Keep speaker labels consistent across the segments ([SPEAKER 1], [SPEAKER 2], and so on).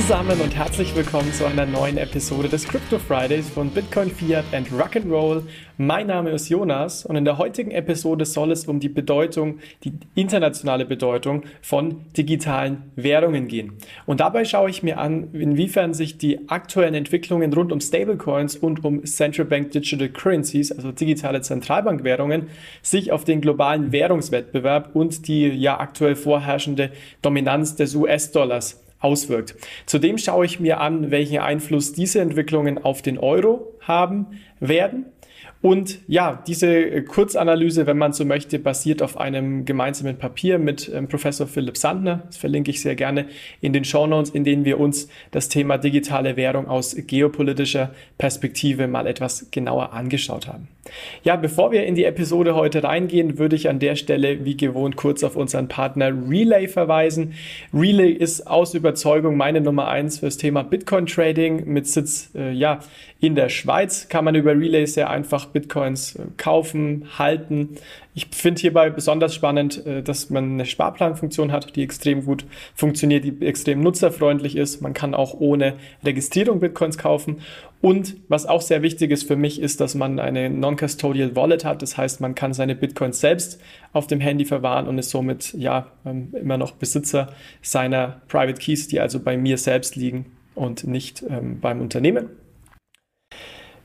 [SPEAKER 1] Zusammen und herzlich willkommen zu einer neuen Episode des Crypto Fridays von Bitcoin Fiat and Rock'n'Roll. Mein Name ist Jonas und in der heutigen Episode soll es um die Bedeutung, die internationale Bedeutung von digitalen Währungen gehen. Und dabei schaue ich mir an, inwiefern sich die aktuellen Entwicklungen rund um Stablecoins und um Central Bank Digital Currencies, also digitale Zentralbankwährungen, sich auf den globalen Währungswettbewerb und die ja aktuell vorherrschende Dominanz des US-Dollars auswirkt. Zudem schaue ich mir an, welchen Einfluss diese Entwicklungen auf den Euro haben werden und ja, diese Kurzanalyse, wenn man so möchte, basiert auf einem gemeinsamen Papier mit ähm, Professor Philipp Sandner. Das verlinke ich sehr gerne in den Show Notes, in denen wir uns das Thema digitale Währung aus geopolitischer Perspektive mal etwas genauer angeschaut haben. Ja, bevor wir in die Episode heute reingehen, würde ich an der Stelle wie gewohnt kurz auf unseren Partner Relay verweisen. Relay ist aus Überzeugung meine Nummer eins fürs Thema Bitcoin Trading mit Sitz äh, ja in der Schweiz. Kann man über Relay sehr einfach Bitcoins äh, kaufen, halten. Ich finde hierbei besonders spannend, äh, dass man eine Sparplanfunktion hat, die extrem gut funktioniert, die extrem nutzerfreundlich ist. Man kann auch ohne Registrierung Bitcoins kaufen. Und was auch sehr wichtig ist für mich, ist, dass man eine Non-Custodial Wallet hat. Das heißt, man kann seine Bitcoins selbst auf dem Handy verwahren und ist somit ja ähm, immer noch Besitzer seiner Private Keys, die also bei mir selbst liegen und nicht ähm, beim Unternehmen.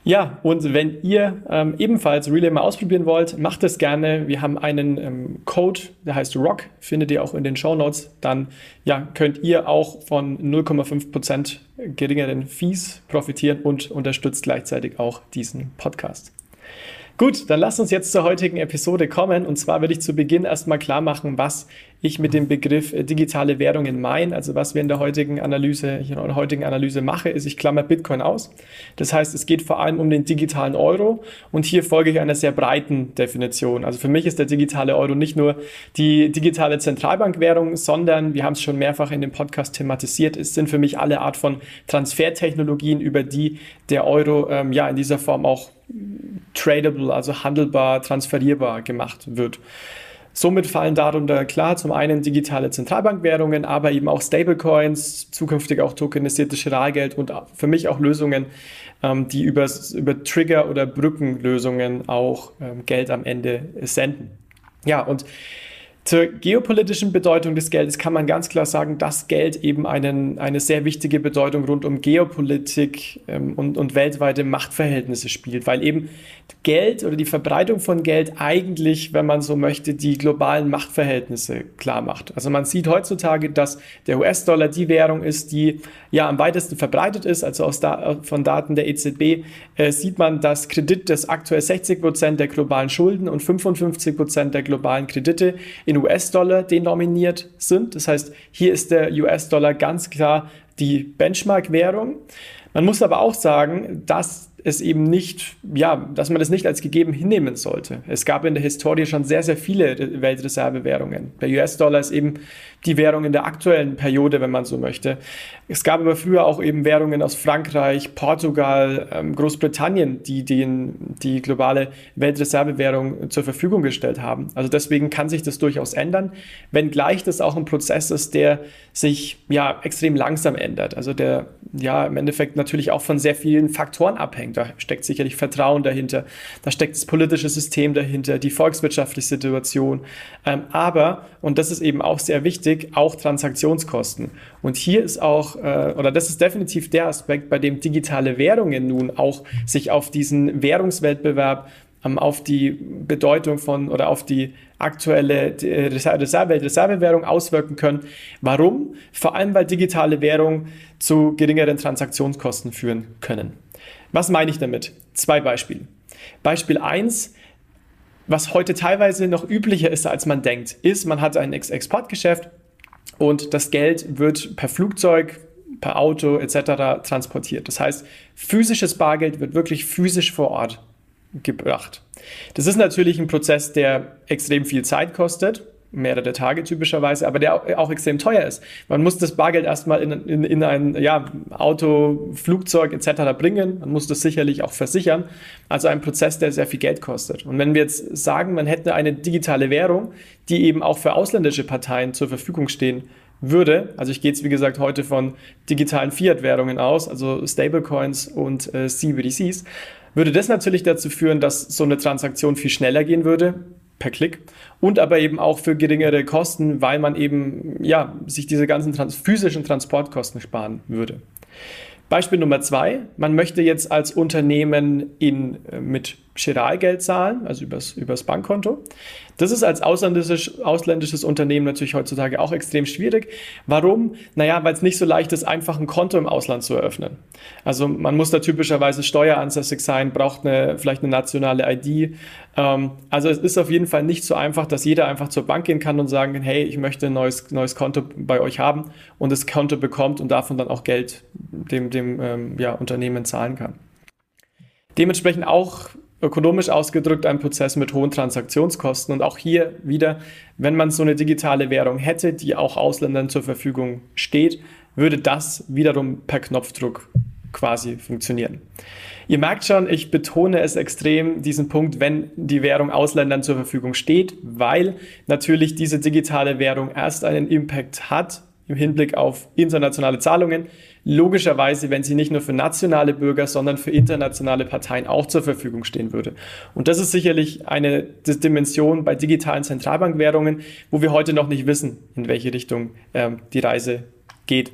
[SPEAKER 1] Ja, und wenn ihr ähm, ebenfalls Relay mal ausprobieren wollt, macht es gerne. Wir haben einen ähm, Code, der heißt ROCK, findet ihr auch in den Show Notes. Dann ja, könnt ihr auch von 0,5% geringeren Fees profitieren und unterstützt gleichzeitig auch diesen Podcast. Gut, dann lasst uns jetzt zur heutigen Episode kommen. Und zwar würde ich zu Beginn erstmal klar machen, was ich mit dem Begriff äh, digitale Währungen meine. Also was wir in der heutigen Analyse, in der heutigen Analyse mache, ist, ich klammer Bitcoin aus. Das heißt, es geht vor allem um den digitalen Euro. Und hier folge ich einer sehr breiten Definition. Also für mich ist der digitale Euro nicht nur die digitale Zentralbankwährung, sondern, wir haben es schon mehrfach in dem Podcast thematisiert, es sind für mich alle Art von Transfertechnologien, über die der Euro ähm, ja in dieser Form auch tradable, also handelbar, transferierbar gemacht wird. Somit fallen darunter klar zum einen digitale Zentralbankwährungen, aber eben auch Stablecoins, zukünftig auch tokenisiertes Giralgeld und für mich auch Lösungen, ähm, die über, über Trigger- oder Brückenlösungen auch ähm, Geld am Ende senden. Ja, und zur geopolitischen Bedeutung des Geldes kann man ganz klar sagen, dass Geld eben einen, eine sehr wichtige Bedeutung rund um Geopolitik ähm, und, und weltweite Machtverhältnisse spielt, weil eben Geld oder die Verbreitung von Geld eigentlich, wenn man so möchte, die globalen Machtverhältnisse klar macht. Also man sieht heutzutage, dass der US-Dollar die Währung ist, die ja am weitesten verbreitet ist. Also aus da, von Daten der EZB äh, sieht man, dass Kredit des aktuell 60 Prozent der globalen Schulden und 55 Prozent der globalen Kredite in in US-Dollar denominiert sind. Das heißt, hier ist der US-Dollar ganz klar die Benchmark-Währung. Man muss aber auch sagen, dass es eben nicht, ja, dass man das nicht als gegeben hinnehmen sollte. Es gab in der Historie schon sehr, sehr viele Weltreservewährungen. Der US-Dollar ist eben die Währung in der aktuellen Periode, wenn man so möchte. Es gab aber früher auch eben Währungen aus Frankreich, Portugal, ähm, Großbritannien, die den, die globale Weltreservewährung zur Verfügung gestellt haben. Also deswegen kann sich das durchaus ändern, wenngleich das auch ein Prozess ist, der sich ja extrem langsam ändert. Also der ja im Endeffekt natürlich auch von sehr vielen Faktoren abhängt. Da steckt sicherlich Vertrauen dahinter, da steckt das politische System dahinter, die volkswirtschaftliche Situation. Ähm, aber, und das ist eben auch sehr wichtig, wichtig, auch Transaktionskosten. Und hier ist auch, äh, oder das ist definitiv der Aspekt, bei dem digitale Währungen nun auch sich auf diesen Währungswettbewerb ähm, auf die Bedeutung von oder auf die aktuelle Reserve, Reservewährung auswirken können. Warum? Vor allem, weil digitale Währungen zu geringeren Transaktionskosten führen können. Was meine ich damit? Zwei Beispiele. Beispiel 1, was heute teilweise noch üblicher ist, als man denkt, ist, man hat ein Exportgeschäft und das Geld wird per Flugzeug, per Auto etc. transportiert. Das heißt, physisches Bargeld wird wirklich physisch vor Ort gebracht. Das ist natürlich ein Prozess, der extrem viel Zeit kostet mehrere Tage typischerweise, aber der auch extrem teuer ist. Man muss das Bargeld erstmal in, in, in ein ja, Auto, Flugzeug etc. bringen. Man muss das sicherlich auch versichern. Also ein Prozess, der sehr viel Geld kostet. Und wenn wir jetzt sagen, man hätte eine digitale Währung, die eben auch für ausländische Parteien zur Verfügung stehen würde, also ich gehe jetzt wie gesagt heute von digitalen Fiat-Währungen aus, also Stablecoins und äh, CBDCs, würde das natürlich dazu führen, dass so eine Transaktion viel schneller gehen würde per Klick und aber eben auch für geringere Kosten, weil man eben ja sich diese ganzen trans physischen Transportkosten sparen würde. Beispiel Nummer zwei, man möchte jetzt als Unternehmen in, äh, mit Giralgeld zahlen, also übers, übers Bankkonto. Das ist als ausländisches, ausländisches Unternehmen natürlich heutzutage auch extrem schwierig. Warum? Naja, weil es nicht so leicht ist, einfach ein Konto im Ausland zu eröffnen. Also man muss da typischerweise steueransässig sein, braucht eine, vielleicht eine nationale ID. Ähm, also es ist auf jeden Fall nicht so einfach, dass jeder einfach zur Bank gehen kann und sagen, hey, ich möchte ein neues, neues Konto bei euch haben und das Konto bekommt und davon dann auch Geld dem, dem ähm, ja, Unternehmen zahlen kann. Dementsprechend auch ökonomisch ausgedrückt ein Prozess mit hohen Transaktionskosten. Und auch hier wieder, wenn man so eine digitale Währung hätte, die auch Ausländern zur Verfügung steht, würde das wiederum per Knopfdruck quasi funktionieren. Ihr merkt schon, ich betone es extrem, diesen Punkt, wenn die Währung Ausländern zur Verfügung steht, weil natürlich diese digitale Währung erst einen Impact hat im Hinblick auf internationale Zahlungen, logischerweise, wenn sie nicht nur für nationale Bürger, sondern für internationale Parteien auch zur Verfügung stehen würde. Und das ist sicherlich eine Dimension bei digitalen Zentralbankwährungen, wo wir heute noch nicht wissen, in welche Richtung ähm, die Reise geht.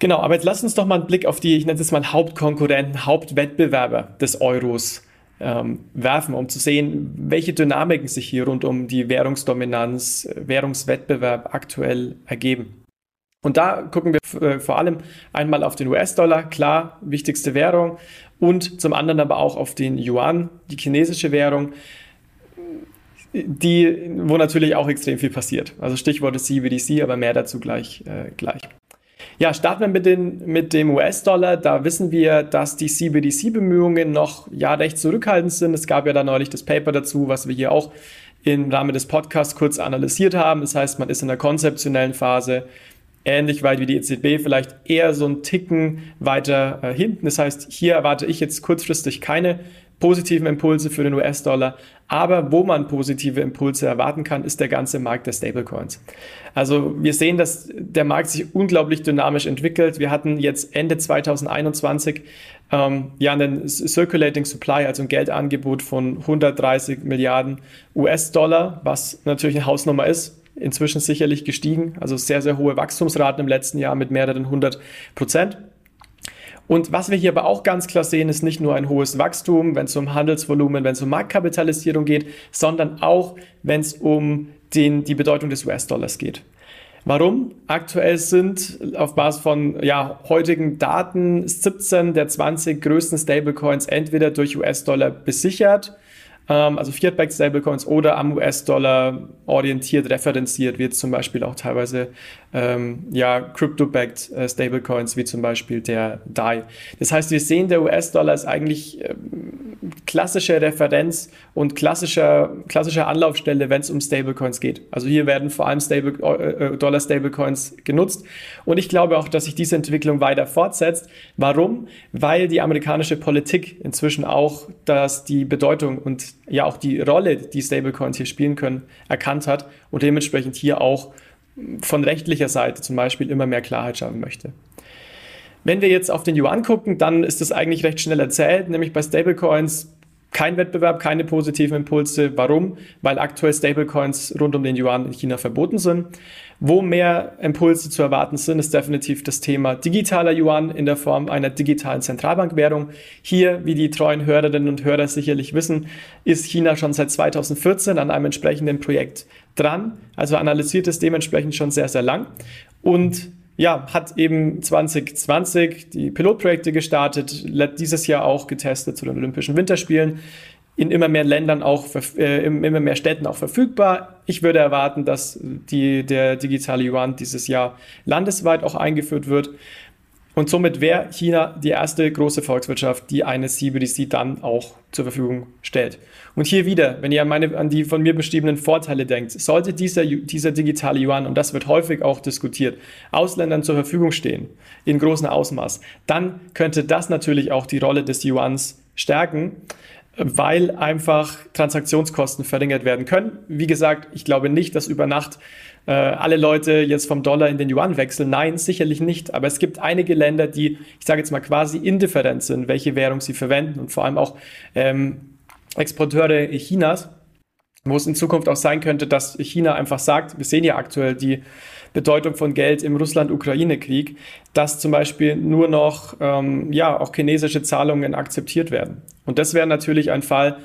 [SPEAKER 1] Genau, aber jetzt lasst uns doch mal einen Blick auf die, ich nenne es mal Hauptkonkurrenten, Hauptwettbewerber des Euros ähm, werfen, um zu sehen, welche Dynamiken sich hier rund um die Währungsdominanz, Währungswettbewerb aktuell ergeben. Und da gucken wir äh, vor allem einmal auf den US-Dollar, klar, wichtigste Währung, und zum anderen aber auch auf den Yuan, die chinesische Währung, die, wo natürlich auch extrem viel passiert. Also Stichwort ist CBDC, aber mehr dazu gleich. Äh, gleich. Ja, starten wir mit, den, mit dem US-Dollar. Da wissen wir, dass die CBDC-Bemühungen noch ja recht zurückhaltend sind. Es gab ja da neulich das Paper dazu, was wir hier auch im Rahmen des Podcasts kurz analysiert haben. Das heißt, man ist in der konzeptionellen Phase ähnlich weit wie die EZB, vielleicht eher so ein Ticken weiter äh, hinten. Das heißt, hier erwarte ich jetzt kurzfristig keine positiven Impulse für den US-Dollar. Aber wo man positive Impulse erwarten kann, ist der ganze Markt der Stablecoins. Also wir sehen, dass der Markt sich unglaublich dynamisch entwickelt. Wir hatten jetzt Ende 2021 ähm, ja einen Circulating Supply, also ein Geldangebot von 130 Milliarden US-Dollar, was natürlich eine Hausnummer ist inzwischen sicherlich gestiegen. Also sehr, sehr hohe Wachstumsraten im letzten Jahr mit mehreren 100 Prozent. Und was wir hier aber auch ganz klar sehen, ist nicht nur ein hohes Wachstum, wenn es um Handelsvolumen, wenn es um Marktkapitalisierung geht, sondern auch, wenn es um den, die Bedeutung des US-Dollars geht. Warum? Aktuell sind auf Basis von ja, heutigen Daten 17 der 20 größten Stablecoins entweder durch US-Dollar besichert also Fiat-backed Stablecoins oder am US-Dollar orientiert, referenziert, wird zum Beispiel auch teilweise ähm, ja, Crypto-backed äh, Stablecoins, wie zum Beispiel der DAI. Das heißt, wir sehen, der US-Dollar ist eigentlich ähm, klassische Referenz und klassischer, klassischer Anlaufstelle, wenn es um Stablecoins geht. Also hier werden vor allem Stable, äh, äh, Dollar-Stablecoins genutzt. Und ich glaube auch, dass sich diese Entwicklung weiter fortsetzt. Warum? Weil die amerikanische Politik inzwischen auch, dass die Bedeutung und ja auch die Rolle, die Stablecoins hier spielen können, erkannt hat und dementsprechend hier auch von rechtlicher Seite zum Beispiel immer mehr Klarheit schaffen möchte. Wenn wir jetzt auf den Yuan gucken, dann ist das eigentlich recht schnell erzählt, nämlich bei Stablecoins kein Wettbewerb, keine positiven Impulse. Warum? Weil aktuell Stablecoins rund um den Yuan in China verboten sind. Wo mehr Impulse zu erwarten sind, ist definitiv das Thema digitaler Yuan in der Form einer digitalen Zentralbankwährung. Hier, wie die treuen Hörerinnen und Hörer sicherlich wissen, ist China schon seit 2014 an einem entsprechenden Projekt dran. Also analysiert es dementsprechend schon sehr, sehr lang. Und ja, hat eben 2020 die Pilotprojekte gestartet, dieses Jahr auch getestet zu den Olympischen Winterspielen, in immer mehr Ländern auch, äh, in immer mehr Städten auch verfügbar. Ich würde erwarten, dass die, der digitale Yuan dieses Jahr landesweit auch eingeführt wird. Und somit wäre China die erste große Volkswirtschaft, die eine CBDC dann auch zur Verfügung stellt. Und hier wieder, wenn ihr an, meine, an die von mir beschriebenen Vorteile denkt, sollte dieser, dieser digitale Yuan, und das wird häufig auch diskutiert, Ausländern zur Verfügung stehen, in großem Ausmaß, dann könnte das natürlich auch die Rolle des Yuans stärken. Weil einfach Transaktionskosten verringert werden können. Wie gesagt, ich glaube nicht, dass über Nacht äh, alle Leute jetzt vom Dollar in den Yuan wechseln. Nein, sicherlich nicht. Aber es gibt einige Länder, die, ich sage jetzt mal, quasi indifferent sind, welche Währung sie verwenden und vor allem auch ähm, Exporteure Chinas, wo es in Zukunft auch sein könnte, dass China einfach sagt, wir sehen ja aktuell die Bedeutung von Geld im Russland-Ukraine-Krieg, dass zum Beispiel nur noch ähm, ja auch chinesische Zahlungen akzeptiert werden. Und das wäre natürlich ein Fall,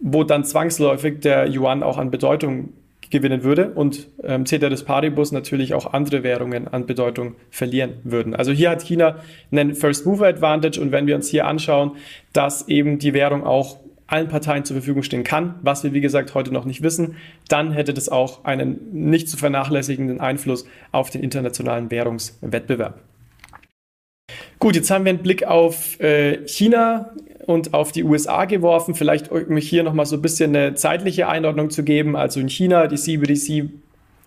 [SPEAKER 1] wo dann zwangsläufig der Yuan auch an Bedeutung gewinnen würde und ähm, Ceteris Paribus natürlich auch andere Währungen an Bedeutung verlieren würden. Also hier hat China einen First Mover Advantage und wenn wir uns hier anschauen, dass eben die Währung auch allen Parteien zur Verfügung stehen kann, was wir wie gesagt heute noch nicht wissen, dann hätte das auch einen nicht zu vernachlässigenden Einfluss auf den internationalen Währungswettbewerb. Gut, jetzt haben wir einen Blick auf äh, China und auf die USA geworfen. Vielleicht um hier nochmal so ein bisschen eine zeitliche Einordnung zu geben. Also in China, die CBDC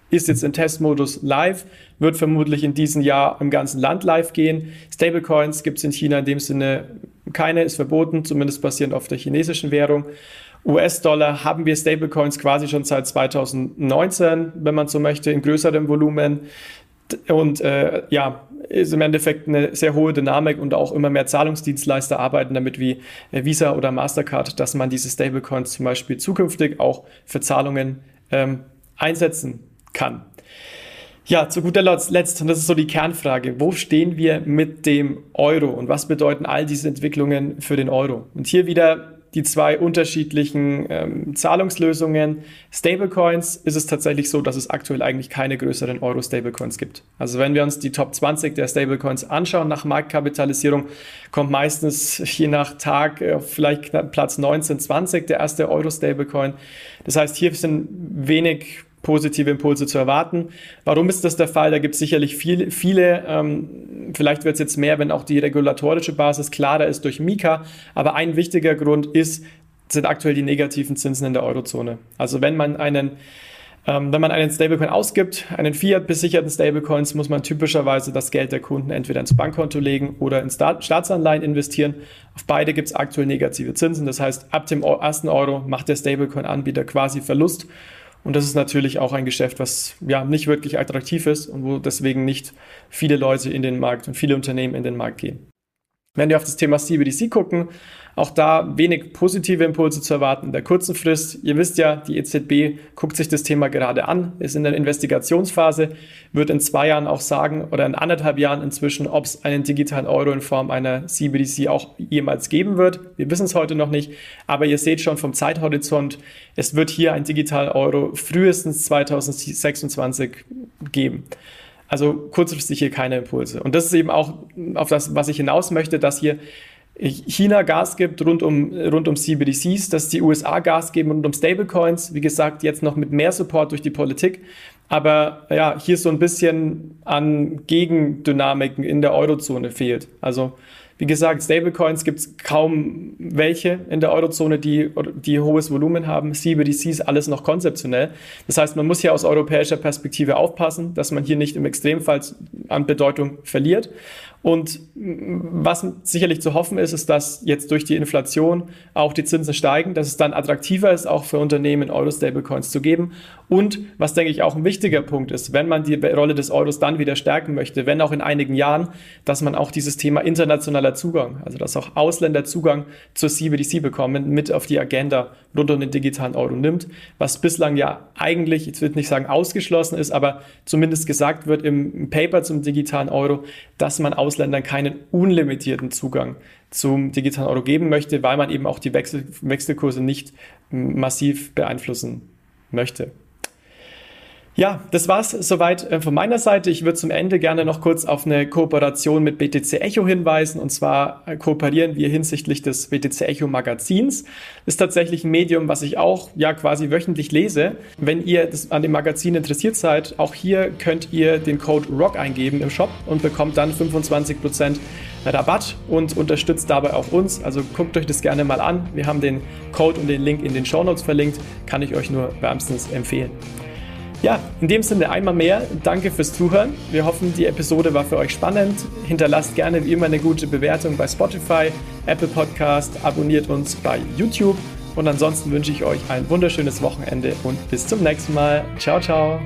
[SPEAKER 1] ist jetzt in Testmodus live, wird vermutlich in diesem Jahr im ganzen Land live gehen. Stablecoins gibt es in China in dem Sinne keine, ist verboten, zumindest basierend auf der chinesischen Währung. US-Dollar haben wir Stablecoins quasi schon seit 2019, wenn man so möchte, in größerem Volumen. Und äh, ja, ist im Endeffekt eine sehr hohe Dynamik und auch immer mehr Zahlungsdienstleister arbeiten damit wie äh, Visa oder Mastercard, dass man diese Stablecoins zum Beispiel zukünftig auch für Zahlungen ähm, einsetzen kann. Ja, zu guter Letzt, und das ist so die Kernfrage, wo stehen wir mit dem Euro und was bedeuten all diese Entwicklungen für den Euro? Und hier wieder die zwei unterschiedlichen ähm, Zahlungslösungen. Stablecoins ist es tatsächlich so, dass es aktuell eigentlich keine größeren Euro-Stablecoins gibt. Also wenn wir uns die Top 20 der Stablecoins anschauen nach Marktkapitalisierung, kommt meistens je nach Tag äh, vielleicht Platz 19, 20 der erste Euro-Stablecoin. Das heißt, hier sind wenig positive Impulse zu erwarten. Warum ist das der Fall? Da gibt es sicherlich viel, viele, ähm, vielleicht wird es jetzt mehr, wenn auch die regulatorische Basis klarer ist durch Mika. Aber ein wichtiger Grund ist, sind aktuell die negativen Zinsen in der Eurozone. Also wenn man einen ähm, wenn man einen Stablecoin ausgibt, einen Fiat-besicherten Stablecoins, muss man typischerweise das Geld der Kunden entweder ins Bankkonto legen oder in Staatsanleihen investieren. Auf beide gibt es aktuell negative Zinsen. Das heißt, ab dem ersten Euro macht der Stablecoin-Anbieter quasi Verlust und das ist natürlich auch ein Geschäft, was ja nicht wirklich attraktiv ist und wo deswegen nicht viele Leute in den Markt und viele Unternehmen in den Markt gehen. Wenn wir auf das Thema CBDC gucken, auch da wenig positive Impulse zu erwarten in der kurzen Frist. Ihr wisst ja, die EZB guckt sich das Thema gerade an, ist in der Investigationsphase, wird in zwei Jahren auch sagen oder in anderthalb Jahren inzwischen, ob es einen digitalen Euro in Form einer CBDC auch jemals geben wird. Wir wissen es heute noch nicht, aber ihr seht schon vom Zeithorizont, es wird hier ein digitaler Euro frühestens 2026 geben. Also kurzfristig hier keine Impulse. Und das ist eben auch auf das, was ich hinaus möchte, dass hier China Gas gibt rund um, rund um CBDCs, dass die USA Gas geben rund um Stablecoins. Wie gesagt, jetzt noch mit mehr Support durch die Politik. Aber ja, hier so ein bisschen an Gegendynamiken in der Eurozone fehlt. Also wie gesagt, Stablecoins gibt es kaum welche in der Eurozone, die, die hohes Volumen haben. CBDCs alles noch konzeptionell. Das heißt, man muss hier aus europäischer Perspektive aufpassen, dass man hier nicht im Extremfall an Bedeutung verliert. Und was sicherlich zu hoffen ist, ist, dass jetzt durch die Inflation auch die Zinsen steigen, dass es dann attraktiver ist, auch für Unternehmen Euro-Stablecoins zu geben. Und was, denke ich, auch ein wichtiger Punkt ist, wenn man die Rolle des Euros dann wieder stärken möchte, wenn auch in einigen Jahren, dass man auch dieses Thema internationaler Zugang, also dass auch Ausländer Zugang zur CBDC bekommen, mit auf die Agenda rund um den digitalen Euro nimmt, was bislang ja eigentlich, ich würde nicht sagen ausgeschlossen ist, aber zumindest gesagt wird im Paper zum digitalen Euro, dass man Ausländern keinen unlimitierten Zugang zum digitalen Euro geben möchte, weil man eben auch die Wechsel Wechselkurse nicht massiv beeinflussen möchte. Ja, das war's soweit äh, von meiner Seite. Ich würde zum Ende gerne noch kurz auf eine Kooperation mit BTC Echo hinweisen. Und zwar äh, kooperieren wir hinsichtlich des BTC Echo Magazins. Ist tatsächlich ein Medium, was ich auch ja quasi wöchentlich lese. Wenn ihr an dem Magazin interessiert seid, auch hier könnt ihr den Code ROCK eingeben im Shop und bekommt dann 25% Rabatt und unterstützt dabei auch uns. Also guckt euch das gerne mal an. Wir haben den Code und den Link in den Show Notes verlinkt. Kann ich euch nur wärmstens empfehlen. Ja, in dem Sinne einmal mehr, danke fürs Zuhören. Wir hoffen, die Episode war für euch spannend. Hinterlasst gerne wie immer eine gute Bewertung bei Spotify, Apple Podcast, abonniert uns bei YouTube und ansonsten wünsche ich euch ein wunderschönes Wochenende und bis zum nächsten Mal. Ciao, ciao.